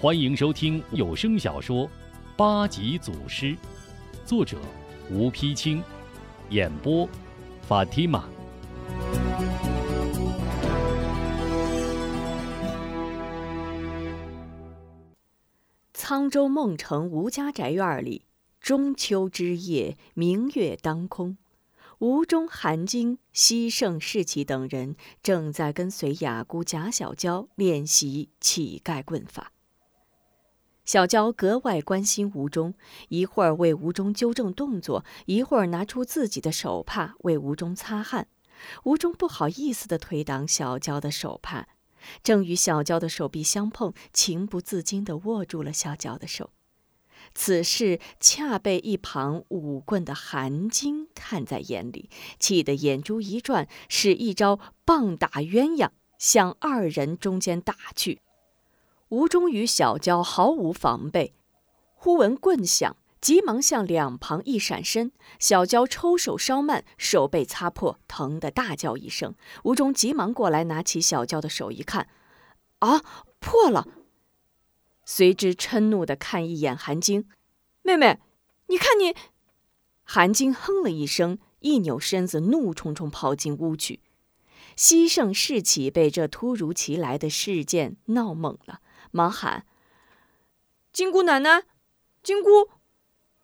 欢迎收听有声小说《八级祖师》，作者吴丕清，演播法蒂玛。沧州孟城吴家宅院里，中秋之夜，明月当空。吴中、韩晶、西圣、士奇等人正在跟随雅姑贾小娇练习乞丐棍法。小娇格外关心吴中，一会儿为吴中纠正动作，一会儿拿出自己的手帕为吴中擦汗。吴中不好意思地推挡小娇的手帕，正与小娇的手臂相碰，情不自禁地握住了小娇的手。此事恰被一旁舞棍的韩晶看在眼里，气得眼珠一转，使一招棒打鸳鸯向二人中间打去。吴中与小娇毫无防备，忽闻棍响，急忙向两旁一闪身。小娇抽手稍慢，手被擦破，疼得大叫一声。吴中急忙过来，拿起小娇的手一看，啊，破了！随之嗔怒的看一眼韩晶，妹妹，你看你。韩晶哼了一声，一扭身子，怒冲冲跑进屋去。西胜士起被这突如其来的事件闹懵了。忙喊：“金姑奶奶，金姑！”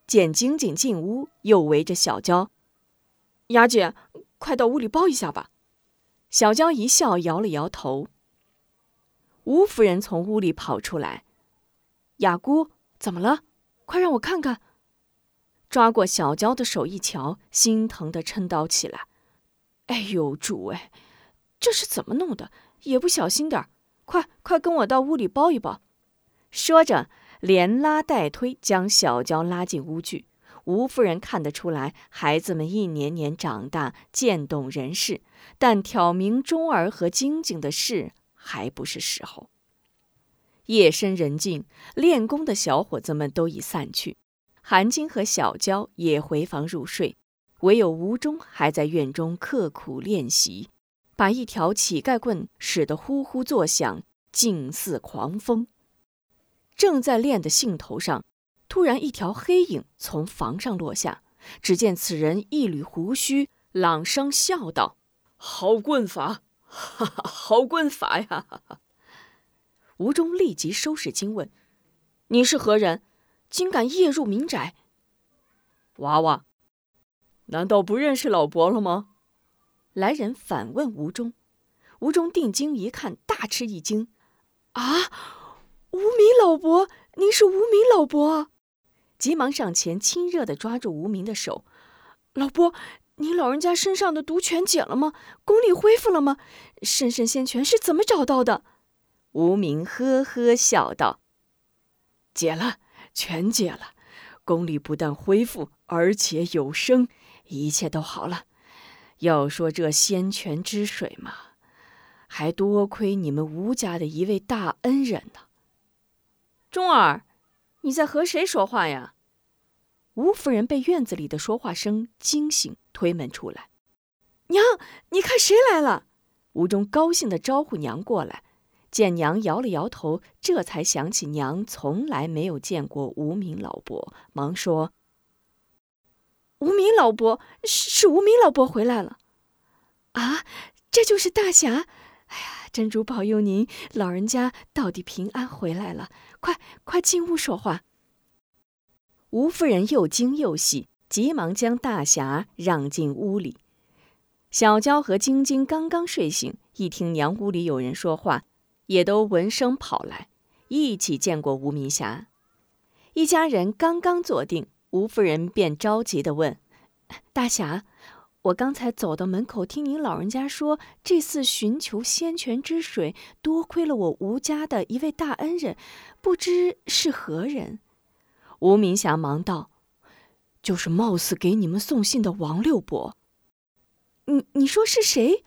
见晶晶进屋，又围着小娇：“雅姐，快到屋里抱一下吧。”小娇一笑，摇了摇头。吴夫人从屋里跑出来：“雅姑，怎么了？快让我看看。”抓过小娇的手一瞧，心疼的嗔叨起来：“哎呦，主哎，这是怎么弄的？也不小心点儿。”快快跟我到屋里抱一抱！说着，连拉带推将小娇拉进屋去。吴夫人看得出来，孩子们一年年长大，渐懂人事，但挑明钟儿和晶晶的事还不是时候。夜深人静，练功的小伙子们都已散去，韩晶和小娇也回房入睡，唯有吴中还在院中刻苦练习。把一条乞丐棍使得呼呼作响，竟似狂风。正在练的兴头上，突然一条黑影从房上落下。只见此人一缕胡须，朗声笑道：“好棍法，哈哈，好棍法呀！” 吴中立即收拾惊问：“你是何人？竟敢夜入民宅？”娃娃，难道不认识老伯了吗？来人反问吴中，吴中定睛一看，大吃一惊：“啊，无名老伯，您是无名老伯！”急忙上前亲热地抓住无名的手：“老伯，您老人家身上的毒全解了吗？功力恢复了吗？神圣仙泉是怎么找到的？”无名呵呵笑道：“解了，全解了，功力不但恢复，而且有声，一切都好了。”要说这仙泉之水嘛，还多亏你们吴家的一位大恩人呢。钟儿，你在和谁说话呀？吴夫人被院子里的说话声惊醒，推门出来：“娘，你看谁来了？”吴中高兴地招呼娘过来，见娘摇了摇头，这才想起娘从来没有见过无名老伯，忙说。无名老伯是是无名老伯回来了，啊，这就是大侠！哎呀，真主保佑您老人家到底平安回来了！快快进屋说话。吴夫人又惊又喜，急忙将大侠让进屋里。小娇和晶晶刚刚睡醒，一听娘屋里有人说话，也都闻声跑来，一起见过无名侠。一家人刚刚坐定。吴夫人便着急地问：“大侠，我刚才走到门口，听您老人家说，这次寻求仙泉之水，多亏了我吴家的一位大恩人，不知是何人？”吴明霞忙道：“就是貌似给你们送信的王六伯。”“你你说是谁？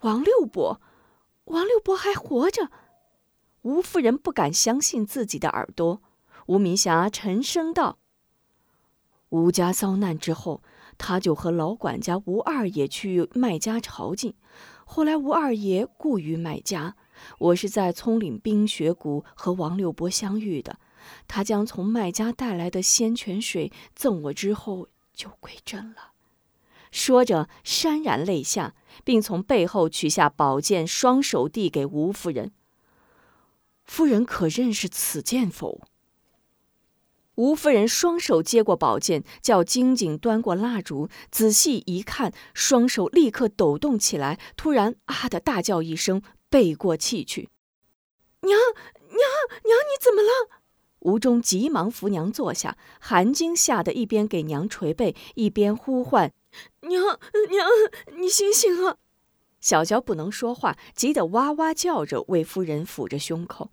王六伯？王六伯还活着？”吴夫人不敢相信自己的耳朵。吴明霞沉声道。吴家遭难之后，他就和老管家吴二爷去麦家朝觐。后来吴二爷雇于麦家，我是在葱岭冰雪谷和王六伯相遇的，他将从麦家带来的仙泉水赠我之后，就归真了。”说着，潸然泪下，并从背后取下宝剑，双手递给吴夫人。夫人可认识此剑否？吴夫人双手接过宝剑，叫金井端过蜡烛，仔细一看，双手立刻抖动起来，突然“啊”的大叫一声，背过气去。娘娘娘，你怎么了？吴忠急忙扶娘坐下，韩晶吓得一边给娘捶背，一边呼唤：“娘娘，你醒醒啊！”小娇不能说话，急得哇哇叫着，为夫人抚着胸口。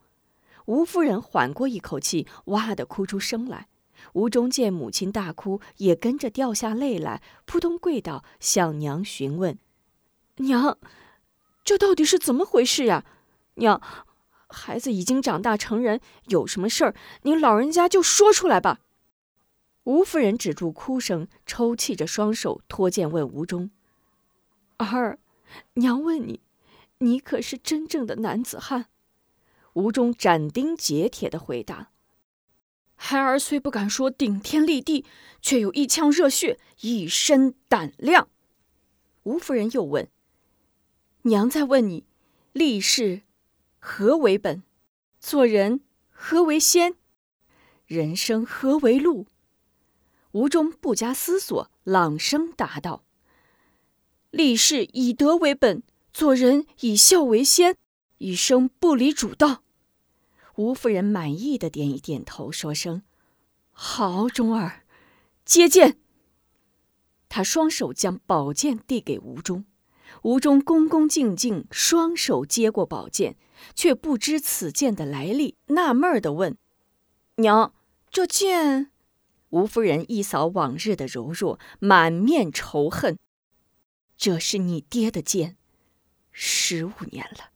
吴夫人缓过一口气，哇的哭出声来。吴中见母亲大哭，也跟着掉下泪来，扑通跪倒，向娘询问：“娘，这到底是怎么回事呀？娘，孩子已经长大成人，有什么事儿，您老人家就说出来吧。”吴夫人止住哭声，抽泣着双手托剑问吴中：“儿，娘问你，你可是真正的男子汉？”吴中斩钉截铁的回答：“孩儿虽不敢说顶天立地，却有一腔热血，一身胆量。”吴夫人又问：“娘在问你，立世何为本？做人何为先？人生何为路？”吴中不加思索，朗声答道：“立世以德为本，做人以孝为先，一生不离主道。”吴夫人满意的点一点头，说声：“好，钟儿，接剑。”他双手将宝剑递给吴中，吴中恭恭敬敬双手接过宝剑，却不知此剑的来历，纳闷的问：“娘，这剑？”吴夫人一扫往日的柔弱，满面仇恨：“这是你爹的剑，十五年了。”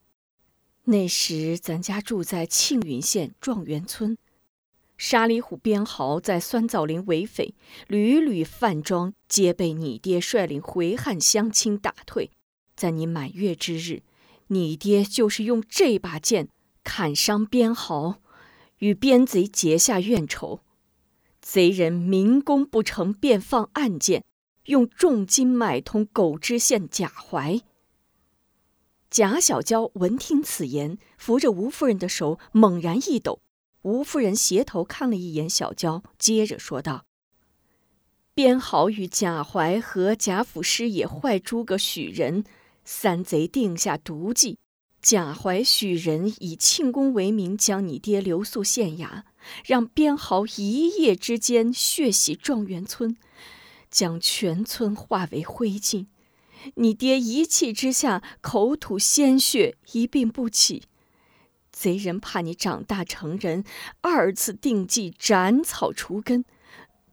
那时咱家住在庆云县状元村，沙里虎边豪在酸枣林为匪，屡屡犯庄，皆被你爹率领回汉乡亲打退。在你满月之日，你爹就是用这把剑砍伤边豪，与边贼结下怨仇。贼人明功不成，便放暗箭，用重金买通狗知县贾怀。贾小娇闻听此言，扶着吴夫人的手猛然一抖。吴夫人斜头看了一眼小娇，接着说道：“边豪与贾怀和贾府师爷坏诸葛许仁，三贼定下毒计。贾怀、许仁以庆功为名，将你爹留宿县衙，让边豪一夜之间血洗状元村，将全村化为灰烬。”你爹一气之下口吐鲜血，一病不起。贼人怕你长大成人，二次定计斩草除根。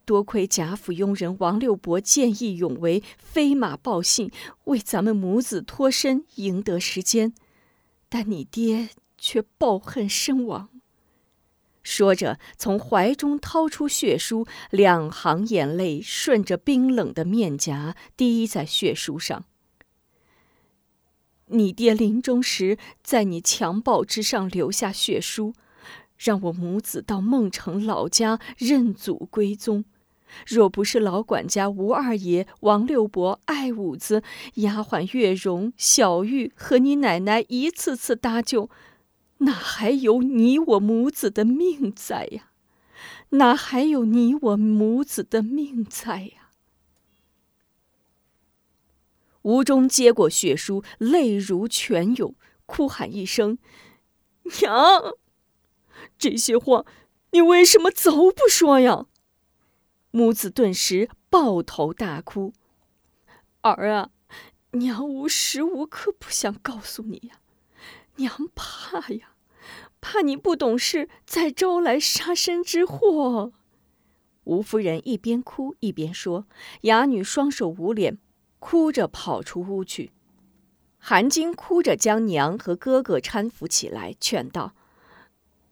多亏贾府佣人王六伯见义勇为，飞马报信，为咱们母子脱身，赢得时间。但你爹却抱恨身亡。说着，从怀中掏出血书，两行眼泪顺着冰冷的面颊滴在血书上。你爹临终时，在你襁褓之上留下血书，让我母子到孟城老家认祖归宗。若不是老管家吴二爷、王六伯、艾五子、丫鬟月容、小玉和你奶奶一次次搭救。哪还有你我母子的命在呀？哪还有你我母子的命在呀？吴中接过血书，泪如泉涌，哭喊一声：“娘！这些话你为什么早不说呀？”母子顿时抱头大哭：“儿啊，娘无时无刻不想告诉你呀。”娘怕呀，怕你不懂事，再招来杀身之祸。吴夫人一边哭一边说，哑女双手捂脸，哭着跑出屋去。韩晶哭着将娘和哥哥搀扶起来，劝道：“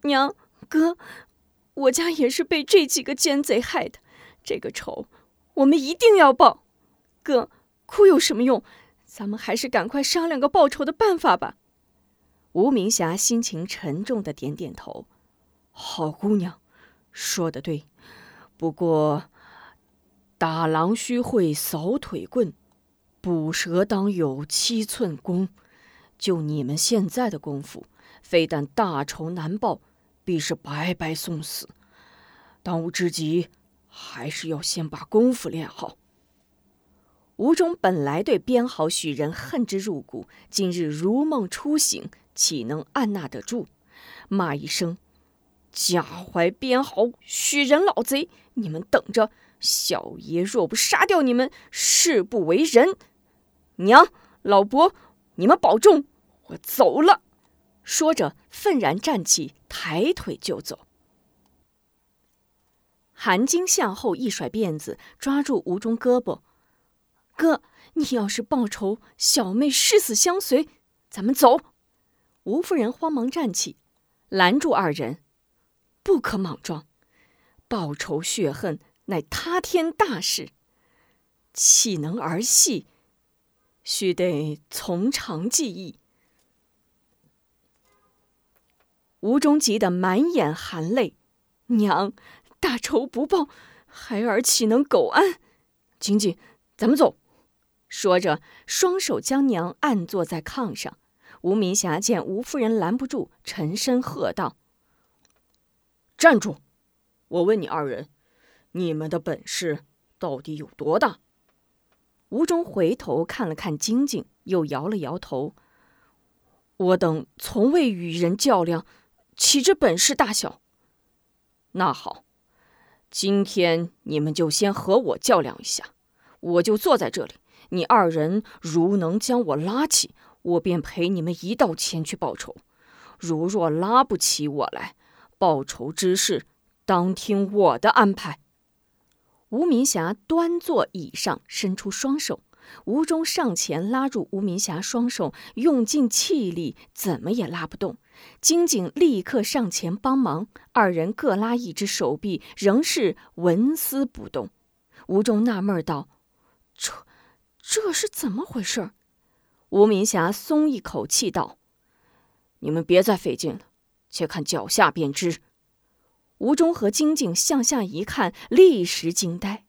娘哥，我家也是被这几个奸贼害的，这个仇我们一定要报。哥，哭有什么用？咱们还是赶快商量个报仇的办法吧。”吴明霞心情沉重的点点头：“好姑娘，说的对。不过，打狼须会扫腿棍，捕蛇当有七寸功。就你们现在的功夫，非但大仇难报，必是白白送死。当务之急，还是要先把功夫练好。”吴中本来对边豪许人恨之入骨，今日如梦初醒，岂能按捺得住？骂一声：“家怀边豪、许人老贼！你们等着！小爷若不杀掉你们，誓不为人！”娘、老伯，你们保重，我走了。说着，愤然站起，抬腿就走。韩晶向后一甩辫子，抓住吴中胳膊。哥，你要是报仇，小妹誓死相随。咱们走。吴夫人慌忙站起，拦住二人：“不可莽撞，报仇雪恨乃他天大事，岂能儿戏？须得从长计议。”吴中急得满眼含泪：“娘，大仇不报，孩儿岂能苟安？晶晶，咱们走。”说着，双手将娘按坐在炕上。吴明霞见吴夫人拦不住，沉声喝道：“站住！我问你二人，你们的本事到底有多大？”吴中回头看了看晶晶，又摇了摇头：“我等从未与人较量，岂知本事大小？那好，今天你们就先和我较量一下，我就坐在这里。”你二人如能将我拉起，我便陪你们一道前去报仇；如若拉不起我来，报仇之事当听我的安排。吴明霞端坐椅上，伸出双手，吴忠上前拉住吴明霞双手，用尽气力，怎么也拉不动。金井立刻上前帮忙，二人各拉一只手臂，仍是纹丝不动。吴忠纳闷道：“这……”这是怎么回事？吴明霞松一口气道：“你们别再费劲了，且看脚下便知。”吴中和金靖向下一看，立时惊呆。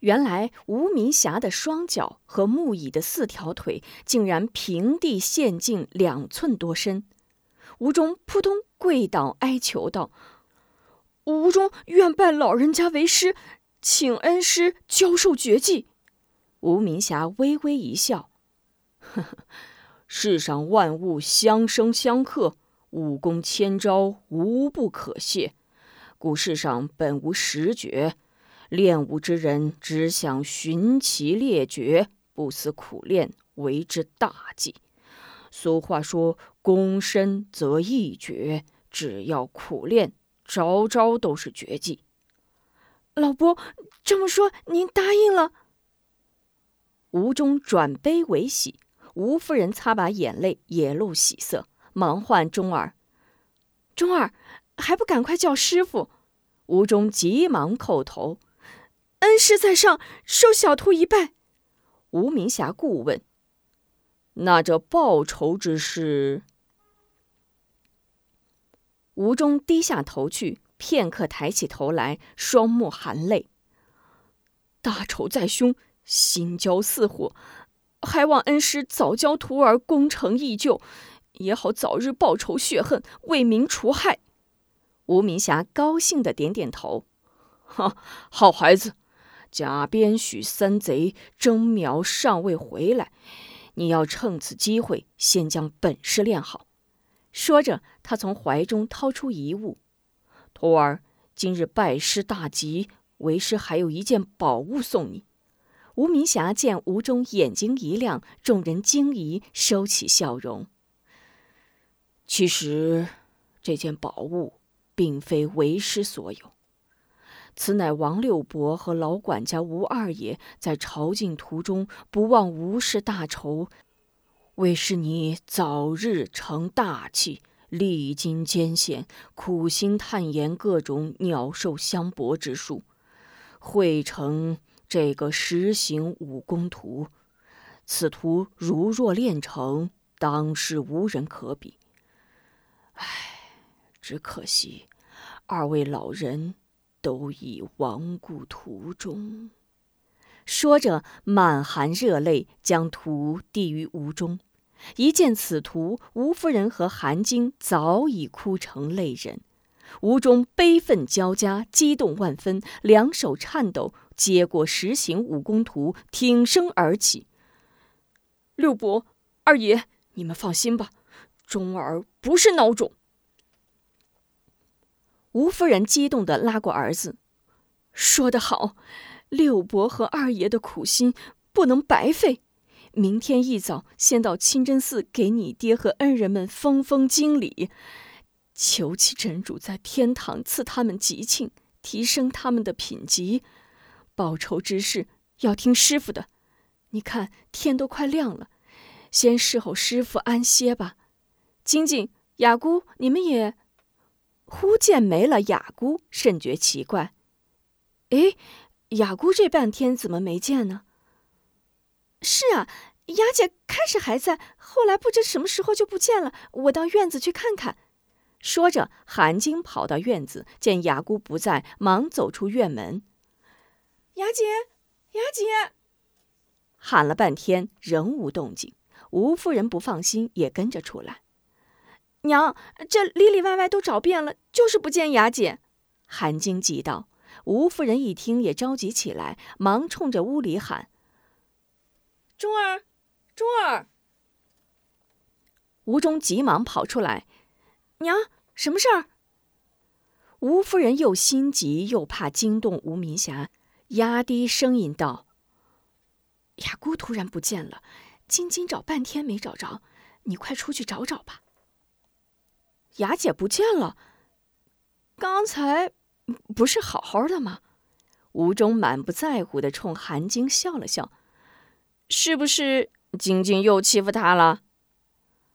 原来吴明霞的双脚和木椅的四条腿竟然平地陷进两寸多深。吴中扑通跪倒哀求道：“吴中愿拜老人家为师，请恩师教授绝技。”吴明霞微微一笑：“，呵 呵世上万物相生相克，武功千招无不可泄。古世上本无实绝，练武之人只想寻奇猎绝，不思苦练，为之大忌。俗话说：‘功深则易绝’，只要苦练，招招都是绝技。”老伯这么说，您答应了？吴中转悲为喜，吴夫人擦把眼泪，也露喜色，忙唤钟儿：“钟儿，还不赶快叫师傅！”吴中急忙叩头：“恩师在上，受小徒一拜。”吴明霞顾问：“那这报仇之事？”吴中低下头去，片刻抬起头来，双目含泪：“大仇在胸。”心焦似火，还望恩师早教徒儿功成义就，也好早日报仇雪恨，为民除害。吴明霞高兴的点点头：“哈，好孩子！假边许三贼征苗尚未回来，你要趁此机会先将本事练好。”说着，他从怀中掏出一物：“徒儿，今日拜师大吉，为师还有一件宝物送你。”吴明霞见吴中眼睛一亮，众人惊疑，收起笑容。其实，这件宝物并非为师所有，此乃王六伯和老管家吴二爷在朝觐途中不忘吴氏大仇，为师你早日成大器，历经艰险，苦心探研各种鸟兽相搏之术，汇成。这个实行武功图，此图如若练成，当是无人可比。唉，只可惜二位老人都已亡故途中。说着，满含热泪，将图递于吴中。一见此图，吴夫人和韩晶早已哭成泪人。吴中悲愤交加，激动万分，两手颤抖，接过实行武功图，挺身而起：“六伯、二爷，你们放心吧，钟儿不是孬种。”吴夫人激动地拉过儿子：“说得好！”六伯和二爷的苦心不能白费，明天一早先到清真寺给你爹和恩人们封封经礼，求祈真主在天堂赐他们吉庆，提升他们的品级。报仇之事要听师傅的。你看天都快亮了，先侍候师傅安歇吧。晶晶、雅姑，你们也……忽见没了雅姑，甚觉奇怪。哎。雅姑这半天怎么没见呢？是啊，雅姐开始还在，后来不知什么时候就不见了。我到院子去看看。说着，韩晶跑到院子，见雅姑不在，忙走出院门。雅姐，雅姐，喊了半天仍无动静。吴夫人不放心，也跟着出来。娘，这里里外外都找遍了，就是不见雅姐。韩晶急道。吴夫人一听，也着急起来，忙冲着屋里喊：“钟儿，钟儿！”吴忠急忙跑出来：“娘，什么事儿？”吴夫人又心急又怕惊动吴明霞，压低声音道：“雅姑突然不见了，晶晶找半天没找着，你快出去找找吧。”雅姐不见了，刚才。不是好好的吗？吴中满不在乎的冲韩晶笑了笑，是不是晶晶又欺负他了？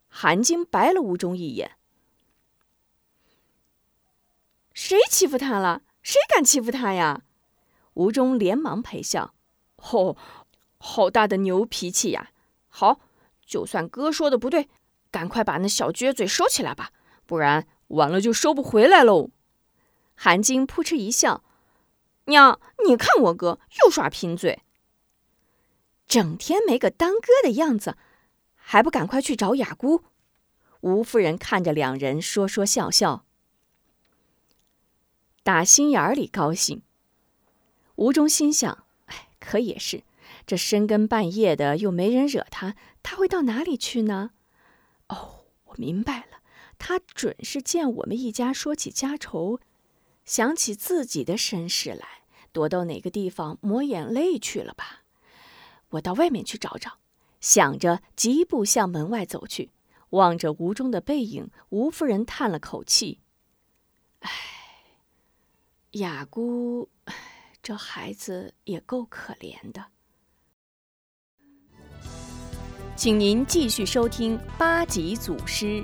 韩晶白了吴中一眼，谁欺负他了？谁敢欺负他呀？吴中连忙陪笑，哦，好大的牛脾气呀！好，就算哥说的不对，赶快把那小撅嘴收起来吧，不然晚了就收不回来喽。韩晶扑哧一笑：“娘，你看我哥又耍贫嘴，整天没个当哥的样子，还不赶快去找雅姑？”吴夫人看着两人说说笑笑，打心眼里高兴。吴忠心想：“哎，可也是，这深更半夜的又没人惹他，他会到哪里去呢？”哦，我明白了，他准是见我们一家说起家仇。想起自己的身世来，躲到哪个地方抹眼泪去了吧？我到外面去找找。想着，疾步向门外走去，望着吴忠的背影，吴夫人叹了口气：“唉，雅姑，这孩子也够可怜的。”请您继续收听八级祖师。